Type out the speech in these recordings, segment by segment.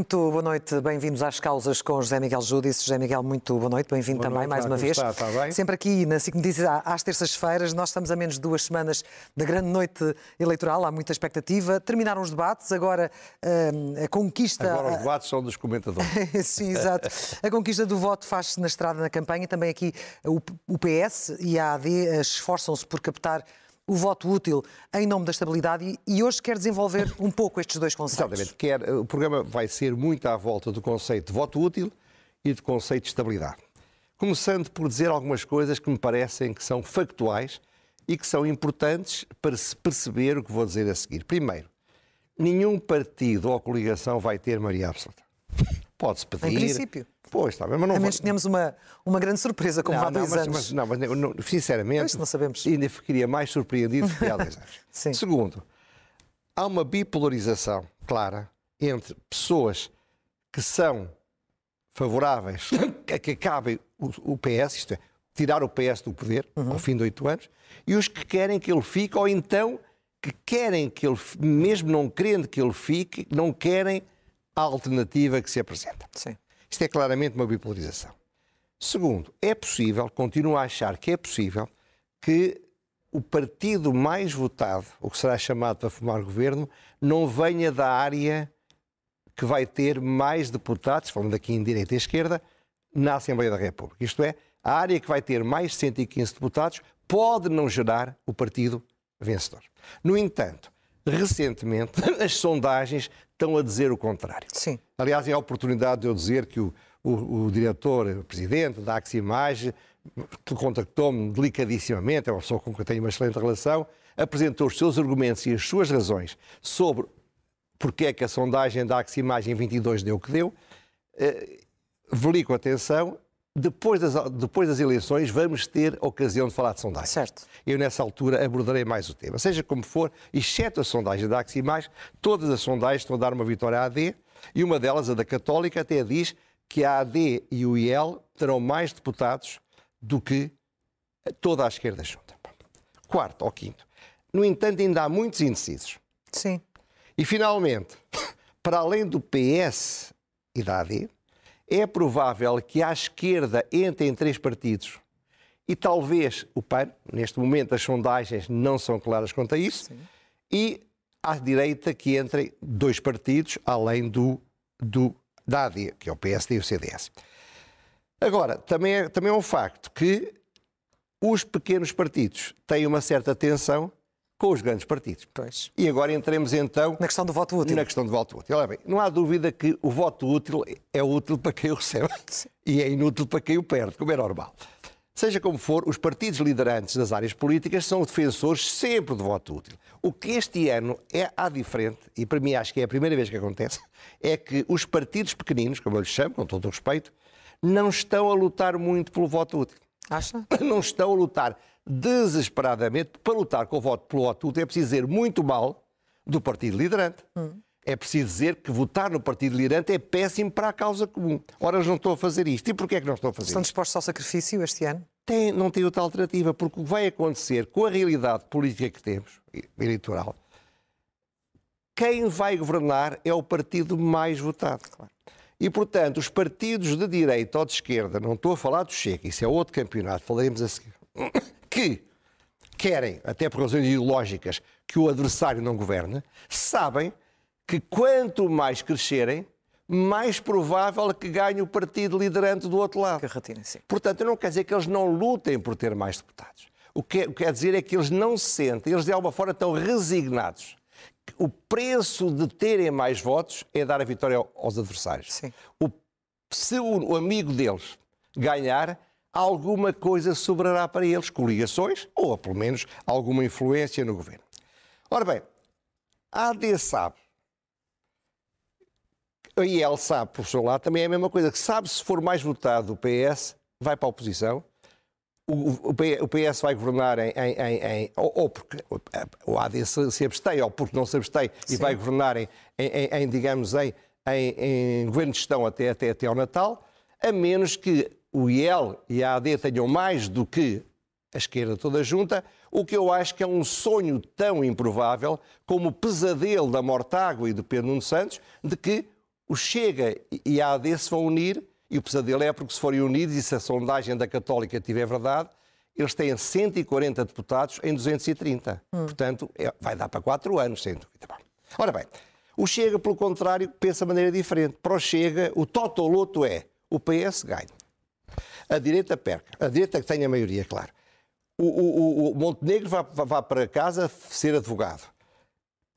Muito boa noite, bem-vindos às causas com José Miguel Júdice. José Miguel, muito boa noite, bem-vindo também noite, mais uma vez. está? Está bem? Sempre aqui na SIC Notícias às terças-feiras, nós estamos a menos de duas semanas da grande noite eleitoral, há muita expectativa. Terminaram os debates, agora hum, a conquista. Agora os debates são dos comentadores. Sim, exato. A conquista do voto faz-se na estrada na campanha. Também aqui o o PS e a AD esforçam-se por captar o voto útil em nome da estabilidade e- hoje quer desenvolver um pouco estes dois conceitos. Exatamente. Quer, o programa vai ser muito à volta do conceito de voto útil e do conceito de estabilidade. Começando por dizer algumas coisas que me parecem que são factuais e que são importantes para se perceber o que vou dizer a seguir. Primeiro, nenhum partido ou coligação vai ter maioria absoluta. Pode-se pedir. Pois, está bem, mas não A menos que tenhamos uma, uma grande surpresa, como não, há não, dois mas, anos. mas- não, mas não, sinceramente, Pois, não sabemos. ainda ficaria mais surpreendido que há dois anos. Sim. Segundo, há uma bipolarização clara entre pessoas que são favoráveis a que acabe o, o PS, isto é, tirar o PS do poder Uhum. ao fim de oito anos, e os que querem que ele fique, ou então que querem que ele, mesmo não querendo que ele fique, não querem a alternativa que se apresenta. Sim. Isto é claramente uma bipolarização. Segundo, é possível, continuo a achar que é possível, que o partido mais votado, o que será chamado para formar governo, não venha da área que vai ter mais deputados, falando aqui em direita e esquerda, na Assembleia da República. Isto é, a área que vai ter mais de 115 deputados pode não gerar o partido vencedor. No entanto, recentemente, as sondagens estão a dizer o contrário. Sim. Aliás, é a oportunidade de eu dizer que o, o, o diretor, o presidente da Aximage, contactou-me delicadissimamente, é uma pessoa com quem eu tenho uma excelente relação, apresentou os seus argumentos e as suas razões sobre porque é que a sondagem da Aximage em 22 deu o que deu. Eh, Veli com atenção. Depois das, depois das eleições vamos ter ocasião de falar de sondagens. Certo. Eu, nessa altura, abordarei mais o tema. Seja como for, exceto a sondagem da Aximais, todas as sondagens estão a dar uma vitória à AD e uma delas, a da Católica, até diz que a AD e o IEL terão mais deputados do que toda a esquerda junta. Quarto ou quinto. No entanto, ainda há muitos indecisos. Sim. E, finalmente, para além do PS e da AD, é provável que à esquerda entrem três partidos e talvez o PAN, neste momento as sondagens não são claras quanto a isso, e à direita que entrem dois partidos, além do, do, da AD, que é o PSD e o CDS. Agora, também é, também é um facto que os pequenos partidos têm uma certa tensão com os grandes partidos. Pois. E agora entremos então Na questão do voto útil. na questão do voto útil. Olha bem, não há dúvida que o voto útil é útil para quem o recebe e é inútil para quem o perde, como é normal. Seja como for, os partidos liderantes das áreas políticas são defensores sempre do voto útil. O que este ano é há diferente, e para mim acho que é a primeira vez que acontece, é que os partidos pequeninos, como eu lhes chamo, com todo o respeito, não estão a lutar muito pelo voto útil Acha? não estão a lutar desesperadamente. Para lutar com o voto pelo útil é preciso dizer muito mal do partido liderante. É preciso dizer que votar no partido liderante é péssimo para a causa comum. Ora, eles não estão a fazer isto. E porquê é que não estão a fazer Estão dispostos ao sacrifício este ano? Tem, não tem outra alternativa, porque o que vai acontecer com a realidade política que temos, eleitoral, quem vai governar é o partido mais votado. E, portanto, os partidos de direita ou de esquerda, não estou a falar do Chega, isso é outro campeonato, falaremos a seguir, que querem, até por razões ideológicas, que o adversário não governe, sabem que quanto mais crescerem, mais provável é que ganhe o partido liderante do outro lado. Que retinem, sim. Portanto, não quer dizer que eles não lutem por ter mais deputados. O que, o que quer dizer é que eles não se sentem, eles de alguma forma estão resignados. O preço de terem mais votos é dar a vitória ao- aos adversários. Sim. O, se o, o amigo deles ganhar, alguma coisa sobrará para eles, coligações ou pelo menos alguma influência no governo. Ora bem, a AD sabe A IEL sabe, por seu lado, também é a mesma coisa, que sabe se for mais votado o PS, vai para a oposição, o, PS vai governar em, em, em ou, ou, porque o AD se, se, abstém, ou porque não se abstém, Sim. e vai governar em, em digamos, em, em, governo de gestão até, até, até ao Natal, a menos que o IEL e a AD tenham mais do que a esquerda toda junta, o que eu acho que é um sonho tão improvável como o pesadelo da Mortágua e do Pedro Nuno Santos, de que o Chega e a AD se vão unir e o pesadelo é porque se forem unidos, e se a sondagem da Católica tiver verdade, eles têm 140 deputados em 230. Hum. Portanto, é, vai dar para quatro anos, sem dúvida. Ora bem, o Chega, pelo contrário, pensa de maneira diferente. Para o Chega, o totoloto é o PS ganha. A direita perca. A direita que tem a maioria, claro. O, o, o Montenegro vai, vai, para casa ser advogado.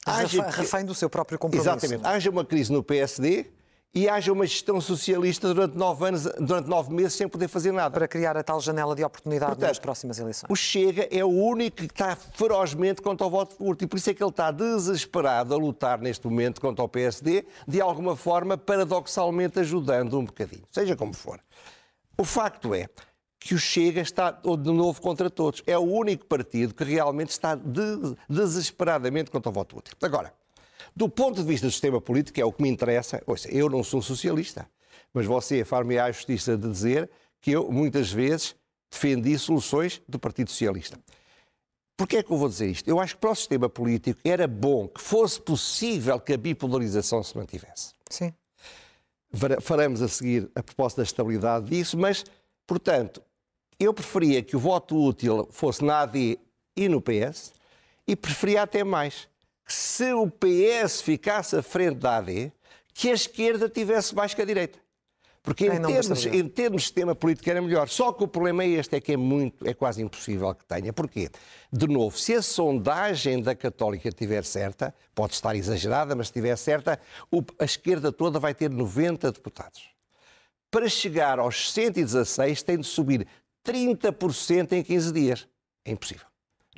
Haja, refém do seu próprio compromisso. Exatamente. Haja uma crise no PSD, e haja uma gestão socialista durante nove, anos, durante nove meses sem poder fazer nada. Para criar a tal janela de oportunidade Portanto, nas próximas eleições. O Chega é o único que está ferozmente contra o voto curto e por isso é que ele está desesperado a lutar neste momento contra o PSD, de alguma forma, paradoxalmente ajudando um bocadinho, seja como for. O facto é que o Chega está de novo contra todos. É o único partido que realmente está de, desesperadamente contra o voto útil. Agora, do ponto de vista do sistema político, é o que me interessa. Ouça, eu não sou socialista, mas você far-me a justiça de dizer que eu, muitas vezes, defendi soluções do Partido Socialista. Porquê é que eu vou dizer isto? Eu acho que para o sistema político era bom que fosse possível que a bipolarização se mantivesse. Sim. Faremos a seguir a proposta da estabilidade disso, mas, portanto, eu preferia que o voto útil fosse na AD e no PS e preferia até mais se o PS ficasse à frente da AD, que a esquerda tivesse mais que a direita. Porque em termos, em termos de sistema político era melhor. Só que o problema é este, é que é muito, é quase impossível que tenha. Porquê? De novo, se a sondagem da Católica estiver certa, pode estar exagerada, mas se estiver certa, a esquerda toda vai ter 90 deputados. Para chegar aos 116 tem de subir 30% em 15 dias. É impossível.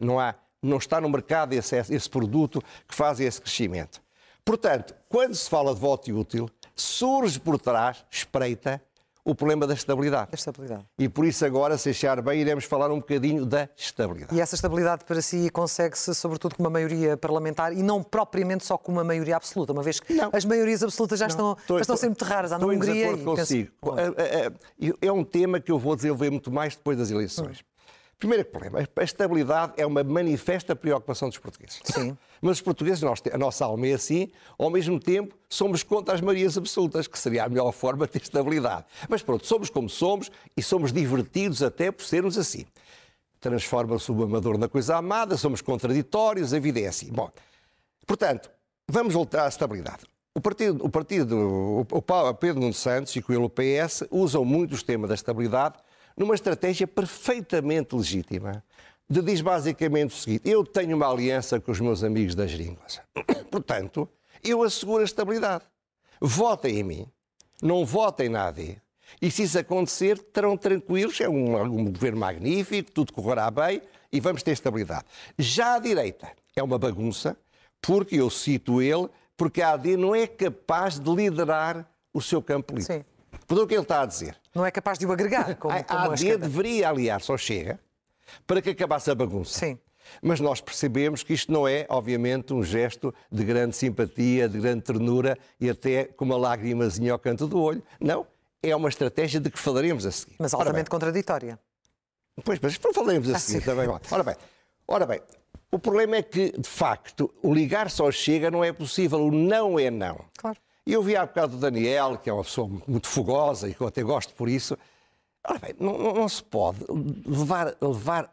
Não há não está no mercado esse, esse produto que faz esse crescimento. Portanto, quando se fala de voto útil, surge por trás, espreita, o problema da estabilidade. Da estabilidade. E por isso agora, se achar bem, iremos falar um bocadinho da estabilidade. E essa estabilidade para si consegue-se sobretudo com uma maioria parlamentar e não propriamente só com uma maioria absoluta, uma vez que não. as maiorias absolutas já não. estão, já estão sempre raras. Há na Hungria e consigo. Penso... É, é, é, é um tema que eu vou desenvolver muito mais depois das eleições. Hum. Primeiro problema, a estabilidade é uma manifesta preocupação dos portugueses. Sim. Mas os portugueses, nós, a nossa alma é assim, ao mesmo tempo somos contra as maiorias absolutas, que seria a melhor forma de ter estabilidade. Mas pronto, somos como somos e somos divertidos até por sermos assim. Transforma-se o amador na coisa amada, somos contraditórios, a vida é assim. Bom, portanto, vamos voltar à estabilidade. O partido, o partido, o Pedro Nuno Santos e com ele o PS usam muito o tema da estabilidade numa estratégia perfeitamente legítima, de diz basicamente o seguinte: eu tenho uma aliança com os meus amigos das línguas. Portanto, eu asseguro a estabilidade. Votem em mim, não votem na AD. E se isso acontecer, terão tranquilos, é um, um governo magnífico, tudo correrá bem e vamos ter estabilidade. Já a direita é uma bagunça, porque eu cito ele, porque a AD não é capaz de liderar o seu campo político. Sim. Por o que ele está a dizer. Não é capaz de o agregar, como, como a AD deveria aliar-se ao Chega para que acabasse a bagunça. Sim. Mas nós percebemos que isto não é, obviamente, um gesto de grande simpatia, de grande ternura e até com uma lágrimazinha ao canto do olho. Não, é uma estratégia de que falaremos a seguir. Mas altamente contraditória. Pois, mas falaremos a ah, seguir também. Ora bem, ora bem, o problema é que, de facto, o ligar só chega não é possível, o não é não. Claro. E eu vi há bocado o Daniel, que é uma pessoa muito fogosa e que eu até gosto por isso. Ora bem, não, não se pode levar, levar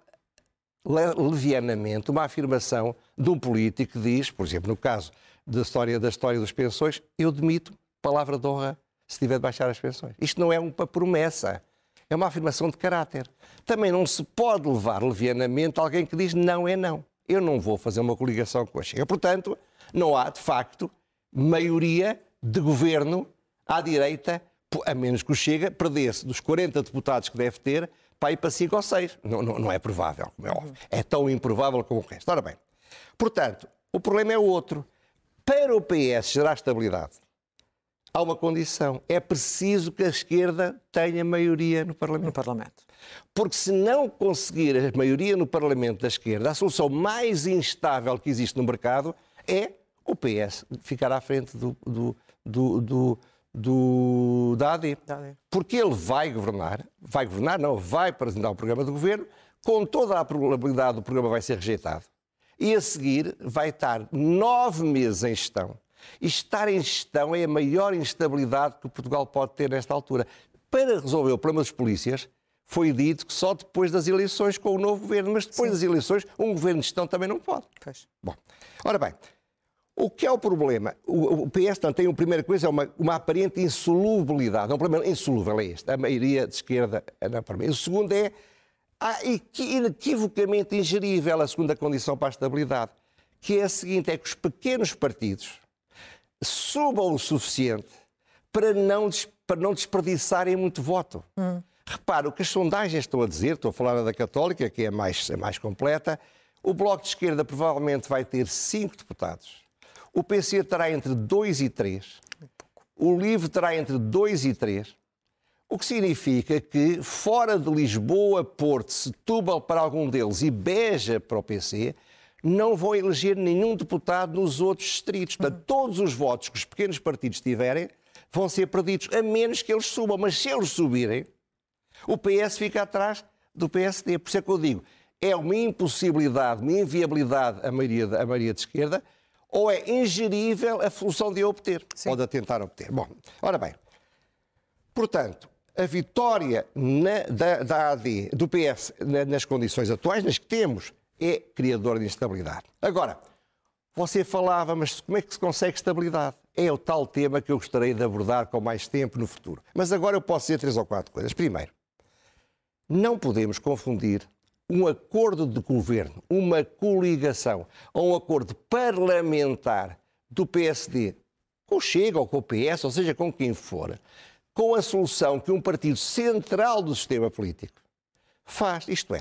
levianamente uma afirmação de um político que diz, por exemplo, no caso da história, da história das pensões, eu demito, palavra de honra, se tiver de baixar as pensões. Isto não é uma promessa, é uma afirmação de caráter. Também não se pode levar levianamente alguém que diz não é não. Eu não vou fazer uma coligação com a Chega. Portanto, não há, de facto, maioria de governo à direita, a menos que o Chega perdesse dos 40 deputados que deve ter para ir para 5 ou 6. Não, não, não é provável, como é óbvio. É tão improvável como o resto. Ora bem, portanto, o problema é outro. Para o PS gerar estabilidade, há uma condição. É preciso que a esquerda tenha maioria no Parlamento. No Parlamento. Porque se não conseguir a maioria no Parlamento da esquerda, a solução mais instável que existe no mercado é o PS ficar à frente do, do, do, do, do da AD. Porque ele vai governar, vai governar, não, vai apresentar o programa de governo, com toda a probabilidade o programa vai ser rejeitado. E a seguir vai estar nove meses em gestão. E estar em gestão é a maior instabilidade que Portugal pode ter nesta altura. Para resolver o problema dos polícias, foi dito que só depois das eleições com o novo governo, mas depois Sim. das eleições um governo de gestão também não pode. Pois. Bom, ora bem, o que é o problema? O, o PS não tem, a primeira coisa, é uma, uma aparente insolubilidade. É um problema insolúvel, é este. A maioria de esquerda é na O segundo é a inequivocamente ingerível a segunda condição para a estabilidade, que é a seguinte, é que os pequenos partidos subam o suficiente para não, para não desperdiçarem muito voto. Hum. Repara, o que as sondagens estão a dizer, estou a falar da Católica, que é mais, é mais completa, o Bloco de Esquerda provavelmente vai ter cinco deputados. O PC terá entre 2 e 3. O LIVRE terá entre 2 e 3. O que significa que, fora de Lisboa, Porto, Setúbal para algum deles e Beja para o PC, não vão eleger nenhum deputado nos outros distritos. Portanto, todos os votos que os pequenos partidos tiverem vão ser perdidos, a menos que eles subam. Mas se eles subirem, o PS fica atrás do PSD. Por isso é que eu digo, é uma impossibilidade, uma inviabilidade a maioria, a maioria de esquerda, ou é ingerível a função de a obter, Sim. ou de a tentar obter. Bom, ora bem, portanto, a vitória na, da, da, AD, do PS, na, nas condições atuais, nas que temos, é criador de instabilidade. Agora, você falava, mas como é que se consegue estabilidade? É o tal tema que eu gostaria de abordar com mais tempo no futuro. Mas agora eu posso dizer três ou quatro coisas. Primeiro, não podemos confundir um acordo de governo, uma coligação, ou um acordo parlamentar do PSD com o Chega ou com o PS, ou seja, com quem for, com a solução que um partido central do sistema político faz. Isto é,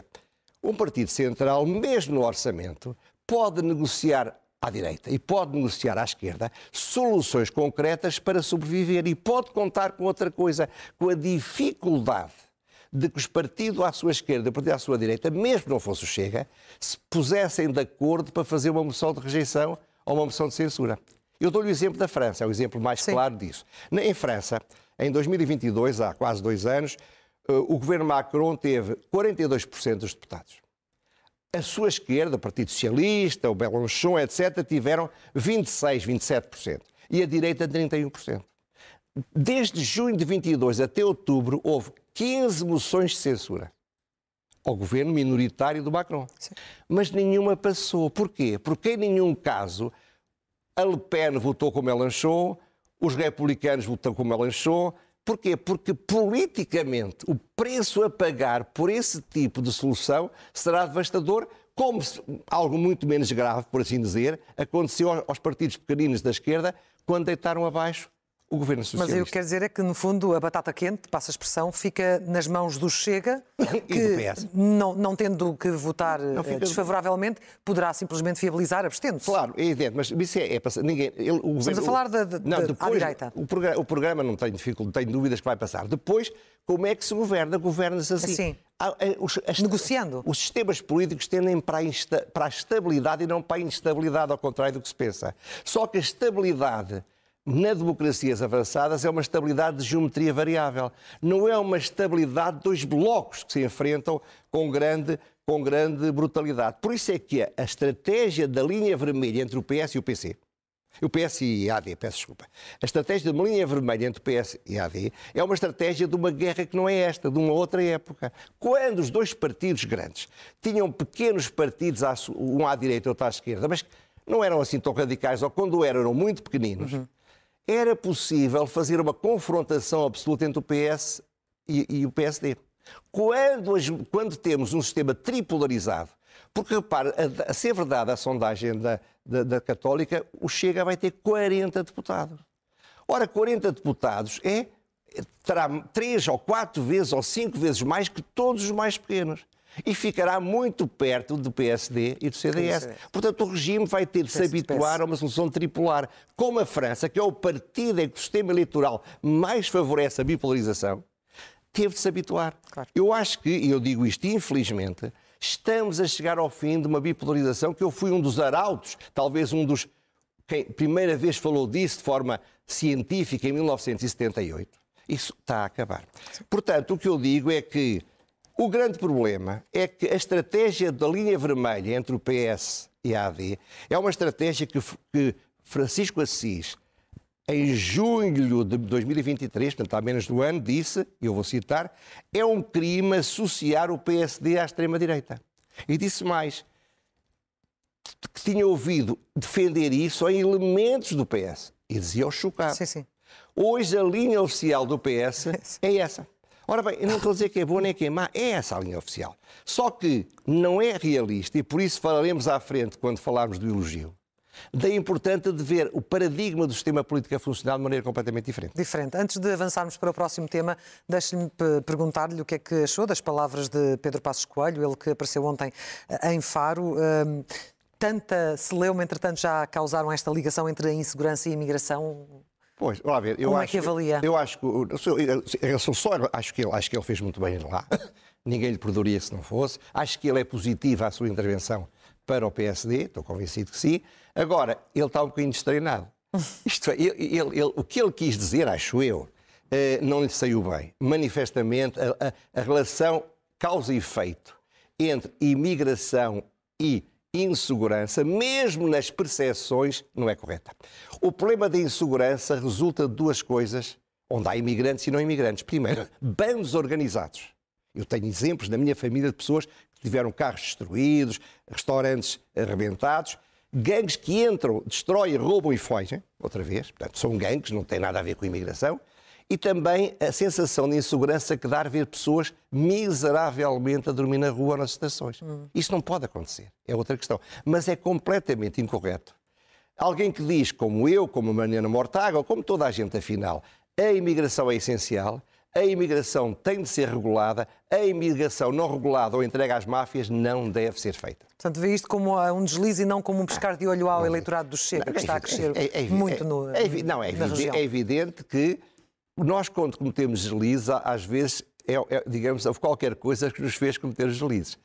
um partido central, mesmo no orçamento, pode negociar à direita e pode negociar à esquerda soluções concretas para sobreviver e pode contar com outra coisa, com a dificuldade de que os partidos à sua esquerda e o partido à sua direita, mesmo que não fosse o Chega, se pusessem de acordo para fazer uma moção de rejeição ou uma moção de censura. Eu dou-lhe o exemplo da França, é o exemplo mais Sim. claro disso. Em França, em 2022, há quase dois anos, eh, o governo Macron teve 42% dos deputados. A sua esquerda, o Partido Socialista, o Mélenchon, etc., tiveram 26%, 27%. E a direita, 31%. Desde junho de 22 até outubro, houve 15 moções de censura ao governo minoritário do Macron. Sim. Mas nenhuma passou. Porquê? Porque em nenhum caso a Le Pen votou com Mélenchon, os republicanos votaram com Mélenchon. Porquê? Porque politicamente o preço a pagar por esse tipo de solução será devastador, como algo muito menos grave, por assim dizer, aconteceu aos partidos pequeninos da esquerda quando deitaram abaixo o governo socialista. Mas eu quero dizer é que, no fundo, a batata quente, passa a expressão, fica nas mãos do Chega, que, não, não tendo que votar fica... desfavoravelmente, poderá simplesmente viabilizar abstendo-se. Claro, é evidente, mas isso é, é ninguém. Ele, o governo, Estamos a falar da, não, depois, direita. O programa, o programa não tem dificuldade, tenho dúvidas que vai passar. Depois, como é que se governa? Governa-se assim. assim. Os, as, Negociando. Os sistemas políticos tendem para a, insta, para a estabilidade e não para a instabilidade, ao contrário do que se pensa. Só que a estabilidade na democracias avançadas é uma estabilidade de geometria variável. Não é uma estabilidade de dois blocos que se enfrentam com grande, com grande brutalidade. Por isso é que a estratégia da linha vermelha entre o PS e o PC, o PS e a AD, peço desculpa. A estratégia uma linha vermelha entre o PS e a AD é uma estratégia de uma guerra que não é esta, de uma outra época. Quando os dois partidos grandes tinham pequenos partidos, um à direita e outro à esquerda, mas não eram assim tão radicais, ou quando eram, eram muito pequeninos, uhum era possível fazer uma confrontação absoluta entre o PS e, e o PSD. Quando, quando, temos um sistema tripolarizado, porque repare, a, a ser verdade a sondagem da, da, da, Católica, o Chega vai ter 40 deputados. Ora, 40 deputados é terá três ou quatro vezes ou cinco vezes mais que todos os mais pequenos. E ficará muito perto do PSD e do CDS. Portanto, o regime vai ter de se habituar a uma solução tripolar. Como a França, que é o partido em que o sistema eleitoral mais favorece a bipolarização, teve de se habituar. Claro. Eu acho que, e eu digo isto infelizmente, estamos a chegar ao fim de uma bipolarização que eu fui um dos arautos, talvez um dos quem primeira vez falou disso de forma científica em 1978. Isso está a acabar. Portanto, o que eu digo é que o grande problema é que a estratégia da linha vermelha entre o PS e a AD é uma estratégia que, que Francisco Assis, em junho de 2023, portanto há menos do ano, disse, e eu vou citar, é um crime associar o PSD à extrema-direita. E disse mais, que tinha ouvido defender isso em elementos do PS. E dizia o chocado. Sim, sim. Hoje a linha oficial do PS é essa. Ora bem, eu não estou a dizer que é boa nem que é má, é essa a linha oficial. Só que não é realista, e por isso falaremos à frente quando falarmos do elogio, da importância de ver o paradigma do sistema político a funcionar de maneira completamente diferente. Diferente. Antes de avançarmos para o próximo tema, deixe-me perguntar-lhe o que é que achou das palavras de Pedro Passos Coelho, ele que apareceu ontem eh, em Faro. Hum, tanta celeuma, entretanto, já causaram esta ligação entre a insegurança e a imigração? Pois, lá ver, eu Como acho, é que avalia? Eu acho que, eu sou só, acho que ele, acho que ele fez muito bem lá. Ninguém lhe perdoaria se não fosse. Acho que ele é positivo à sua intervenção para o PSD, estou convencido que sim. Agora, ele está um bocadinho destreinado. Isto é, ele, ele, ele, o que ele quis dizer, acho eu, eh, não lhe saiu bem. Manifestamente, a, a, a relação causa e efeito entre imigração e insegurança, mesmo nas percepções, não é correta. O problema da insegurança resulta de duas coisas, onde há imigrantes e não imigrantes. Primeiro, bandos organizados. Eu tenho exemplos na minha família de pessoas que tiveram carros destruídos, restaurantes arrebentados, gangues que entram, destroem, roubam e fogem, outra vez. Portanto, são gangues, não tem nada a ver com a imigração e também a sensação de insegurança que dá ver pessoas miseravelmente a dormir na rua ou nas estações. Hum. Isso não pode acontecer, é outra questão. Mas é completamente incorreto. Alguém que diz, como eu, como Mariana Mortágua, ou como toda a gente afinal, a imigração é essencial, a imigração tem de ser regulada, a imigração não regulada ou entregue às máfias não deve ser feita. Portanto, vê isto como um deslize e não como um pescar de olho ao eleitorado do Chega, que está a crescer é, é, é, muito no, é, Não, é evidente, é evidente que nós, quando cometemos deslizes, às vezes é, é, digamos, houve qualquer coisa que nos fez cometer deslizes.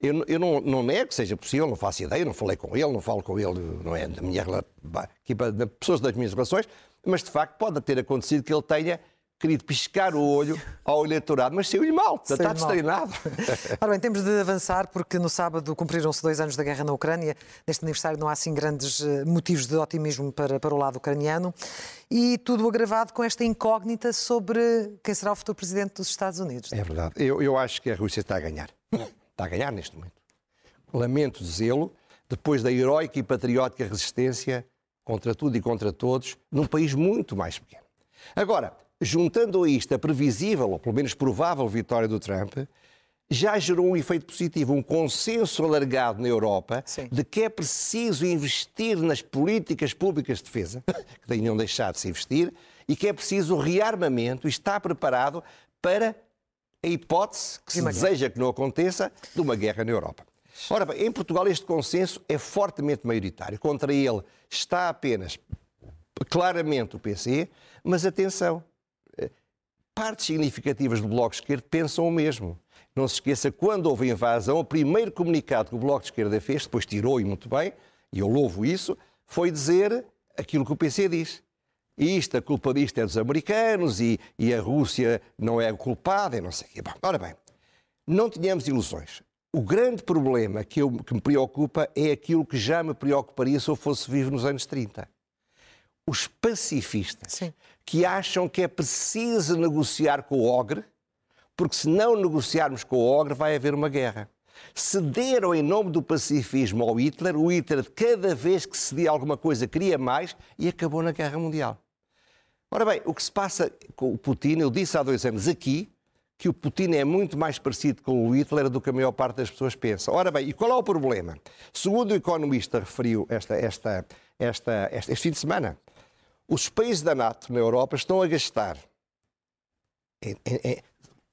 Eu, eu não, não, nego que seja possível, não faço ideia, não falei com ele, não falo com ele, não é da minha equipa, de pessoas das minhas relações, mas de facto pode ter acontecido que ele tenha querido piscar o olho ao eleitorado, mas saiu-lhe mal, está destreinado. Ora bem, temos de avançar porque no sábado cumpriram-se dois anos da guerra na Ucrânia. Neste aniversário não há assim grandes eh, motivos de otimismo para, para o lado ucraniano. E tudo agravado com esta incógnita sobre quem será o futuro presidente dos Estados Unidos. É verdade. Eu, eu acho que a Rússia está a ganhar. Está a ganhar neste momento. Lamento dizê-lo, depois da heroica e patriótica resistência contra tudo e contra todos, num país muito mais pequeno. Agora, juntando a isto a previsível, ou pelo menos provável, vitória do Trump, já gerou um efeito positivo, um consenso alargado na Europa Sim. de que é preciso investir nas políticas públicas de defesa, que tenham deixado de se investir, e que é preciso rearmamento e estar preparado para a hipótese, que se deseja que não aconteça, de uma guerra na Europa. Ora bem, em Portugal este consenso é fortemente maioritário. Contra ele está apenas, claramente, o PC, mas atenção, partes significativas do Bloco de Esquerda pensam o mesmo. Não se esqueça, quando houve a invasão, o primeiro comunicado que o Bloco de Esquerda fez, depois tirou e muito bem, e eu louvo isso, foi dizer aquilo que o PC diz. Isto, a culpa disto é dos americanos e, e a Rússia não é culpada e não sei o quê. Bom, ora bem, não tenhamos ilusões. O grande problema que, eu, que me preocupa é aquilo que já me preocuparia se eu fosse vivo nos anos 30 os pacifistas Sim. Que acham que é preciso negociar com o Ogre, porque se não negociarmos com o Ogre vai haver uma guerra. Cederam em nome do pacifismo ao Hitler, o Hitler, cada vez que cedia alguma coisa, queria mais e acabou na Guerra Mundial. Ora bem, o que se passa com o Putin, eu disse há dois anos aqui, que o Putin é muito mais parecido com o Hitler do que a maior parte das pessoas pensa. Ora bem, e qual é o problema? Segundo o economista referiu esta, esta, esta, este fim de semana, os países da NATO na Europa estão a gastar,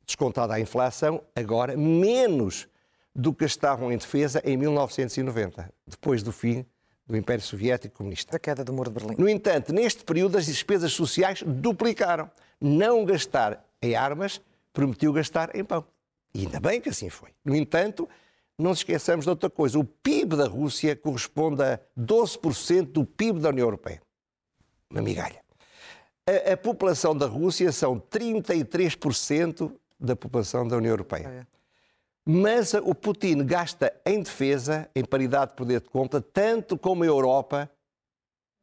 descontada a inflação, agora menos do que gastavam em defesa em 1990, depois do fim do Império Soviético Comunista. Da queda do Muro de Berlim. No entanto, neste período as despesas sociais duplicaram. Não gastar em armas prometeu gastar em pão. E ainda bem que assim foi. No entanto, não esqueçamos de outra coisa. O PIB da Rússia corresponde a 12% do PIB da União Europeia. Uma migalha. A, a população da Rússia são 33% da população da União Europeia. É. Mas o Putin gasta em defesa, em paridade de poder de compra, tanto como a Europa,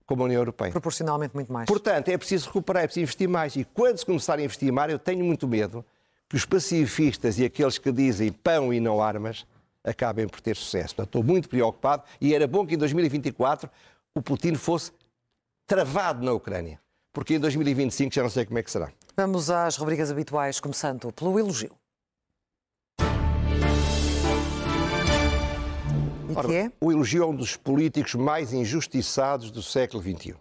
como a União Europeia. Proporcionalmente muito mais. Portanto, é preciso recuperar, é preciso investir mais. E quando se começar a investir mais, eu tenho muito medo que os pacifistas e aqueles que dizem pão e não armas acabem por ter sucesso. Portanto, estou muito preocupado e era bom que em 2024 o Putin fosse travado na Ucrânia. Porque em 2025 já não sei como é que será. Vamos às rubricas habituais, começando pelo elogio. E Ora, que é? O elogio é um dos políticos mais injustiçados do século XXI,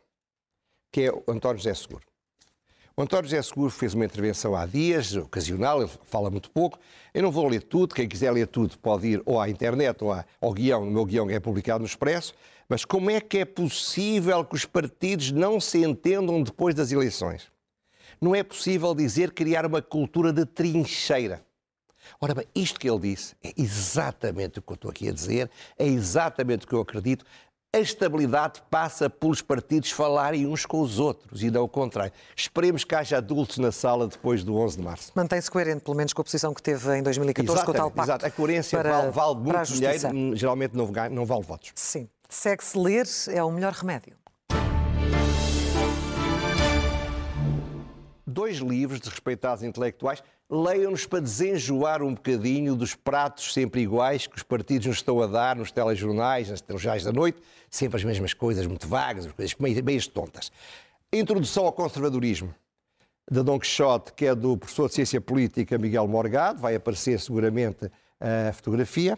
que é o António José Seguro. O António José Seguro fez uma intervenção há dias, ocasional, ele fala muito pouco. Eu não vou ler tudo, quem quiser ler tudo pode ir ou à internet ou ao guião, no meu guião que é publicado no Expresso. Mas como é que é possível que os partidos não se entendam depois das eleições? Não é possível dizer criar uma cultura de trincheira. Ora bem, isto que ele disse é exatamente o que eu estou aqui a dizer, é exatamente o que eu acredito. A estabilidade passa pelos partidos falarem uns com os outros e não o contrário. Esperemos que haja adultos na sala depois do 11 de março. Mantém-se coerente, pelo menos com a posição que teve em 2014 exatamente, com o tal pacto. Exato, a coerência para, vale, vale muito dinheiro, geralmente não, não vale votos. Sim. Segue-se ler é o melhor remédio. Dois livros de respeitados intelectuais leiam-nos para desenjoar um bocadinho dos pratos sempre iguais que os partidos nos estão a dar nos telejornais, nas telejornais da noite, sempre as mesmas coisas muito vagas, as coisas meio, meio tontas. Introdução ao conservadorismo, da Dom Quixote, que é do professor de Ciência Política Miguel Morgado, vai aparecer seguramente a fotografia.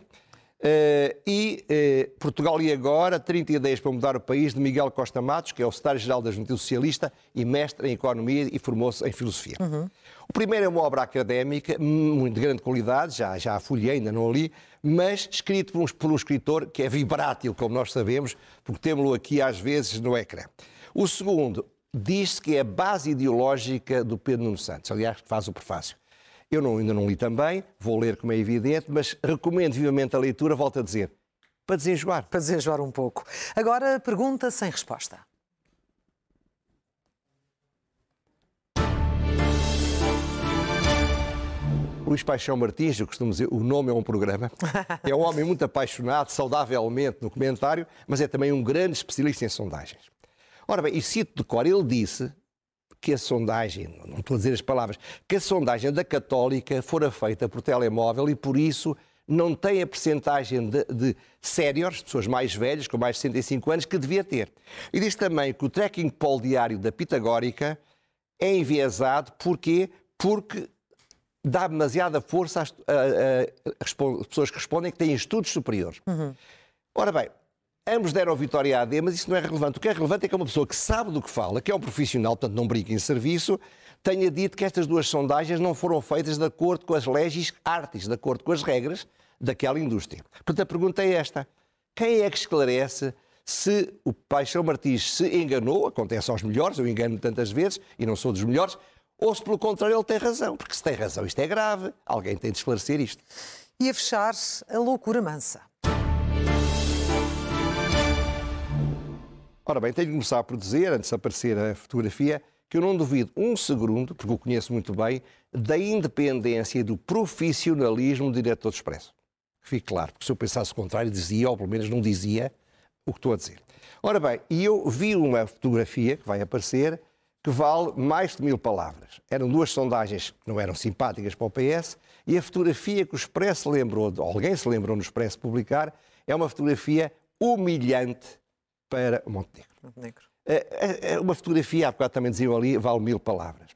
Uh, e uh, Portugal e agora, 30 ideias para mudar o país, de Miguel Costa Matos, que é o secretário-geral da Juventude Socialista e mestre em Economia e formou-se em Filosofia. Uhum. O primeiro é uma obra académica, muito de grande qualidade, já, já a folhei, ainda não a li, mas escrito por um, por um escritor que é vibrátil, como nós sabemos, porque temos-lo aqui às vezes no ecrã. O segundo diz-se que é a base ideológica do Pedro Nuno Santos, aliás, que faz o prefácio. Eu não, ainda não li também, vou ler como é evidente, mas recomendo vivamente a leitura, volto a dizer, para desenjoar. Para desenjoar um pouco. Agora, pergunta sem resposta. Luís Paixão Martins, eu costumo dizer, o nome é um programa. É um homem muito apaixonado, saudavelmente no comentário, mas é também um grande especialista em sondagens. Ora bem, e cito de cor, ele disse que a sondagem, não estou a dizer as palavras, que a sondagem da Católica fora feita por telemóvel e por isso não tem a percentagem de, de pessoas mais velhas, com mais de 65 anos, que devia ter. E diz também que o tracking poll diário da Pitagórica é enviesado, porquê? Porque dá demasiada força às, às, às pessoas que respondem que têm estudos superiores. Uhum. Ora bem, Ambos deram vitória à AD, mas isso não é relevante. O que é relevante é que uma pessoa que sabe do que fala, que é um profissional, portanto não brinca em serviço, tenha dito que estas duas sondagens não foram feitas de acordo com as leis artes, de acordo com as regras daquela indústria. Portanto, a pergunta é esta. Quem é que esclarece se o Paixão Martins se enganou, acontece aos melhores, eu engano tantas vezes e não sou dos melhores, ou se pelo contrário ele tem razão, porque se tem razão isto é grave, alguém tem de esclarecer isto. E a fechar, a loucura mansa. Ora bem, tenho de começar por dizer, antes de aparecer a fotografia, que eu não duvido um segundo, porque o conheço muito bem, da independência e do profissionalismo do diretor do Expresso. Fique claro, porque se eu pensasse o contrário, dizia, ou pelo menos não dizia, o que estou a dizer. Ora bem, e eu vi uma fotografia que vai aparecer que vale mais de mil palavras. Eram duas sondagens que não eram simpáticas para o PS e a fotografia que o Expresso lembrou, ou alguém se lembrou no Expresso publicar, é uma fotografia humilhante para Montenegro. Montenegro. É, é, é uma fotografia, há bocado também diziam ali, vale mil palavras.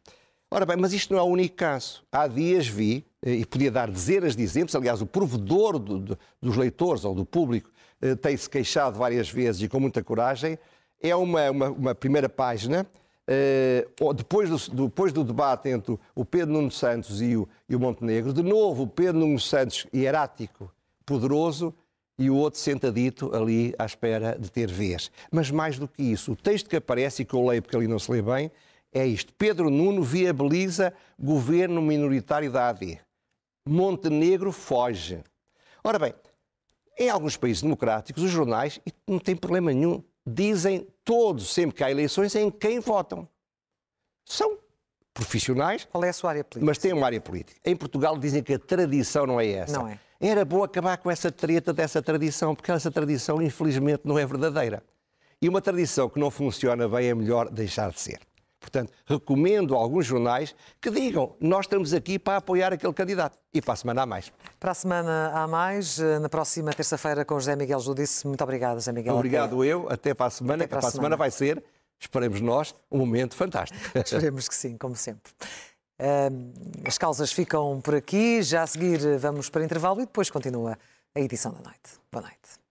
Ora bem, mas isto não é o único caso. Há dias vi, eh, e podia dar dezenas de exemplos, aliás, o provedor do, do, dos leitores ou do público eh, tem-se queixado várias vezes e com muita coragem. É uma, uma, uma primeira página, eh, depois, do, depois do debate entre o Pedro Nuno Santos e o, e o Montenegro, de novo o Pedro Nuno Santos hierático poderoso e o outro sentadito ali à espera de ter vez. Mas mais do que isso, o texto que aparece e que eu leio porque ali não se lê bem, é isto. Pedro Nuno viabiliza governo minoritário da AD. Montenegro foge. Ora bem, em alguns países democráticos, os jornais, e não tem problema nenhum, dizem todos, sempre que há eleições, em quem votam. São profissionais. Qual é a sua área política? Mas têm uma área política. Em Portugal dizem que a tradição não é essa. Não é. Era bom acabar com essa treta dessa tradição, porque essa tradição, infelizmente, não é verdadeira. E uma tradição que não funciona bem é melhor deixar de ser. Portanto, recomendo a alguns jornais que digam: nós estamos aqui para apoiar aquele candidato. E para a semana há mais. Para a semana há mais, na próxima terça-feira com José Miguel Judice. Muito obrigado, José Miguel. Obrigado até... eu, até para a semana, até para, para a semana. semana vai ser, esperemos nós, um momento fantástico. Esperemos que sim, como sempre. As causas ficam por aqui. Já a seguir vamos para intervalo e depois continua a edição da noite. Boa noite.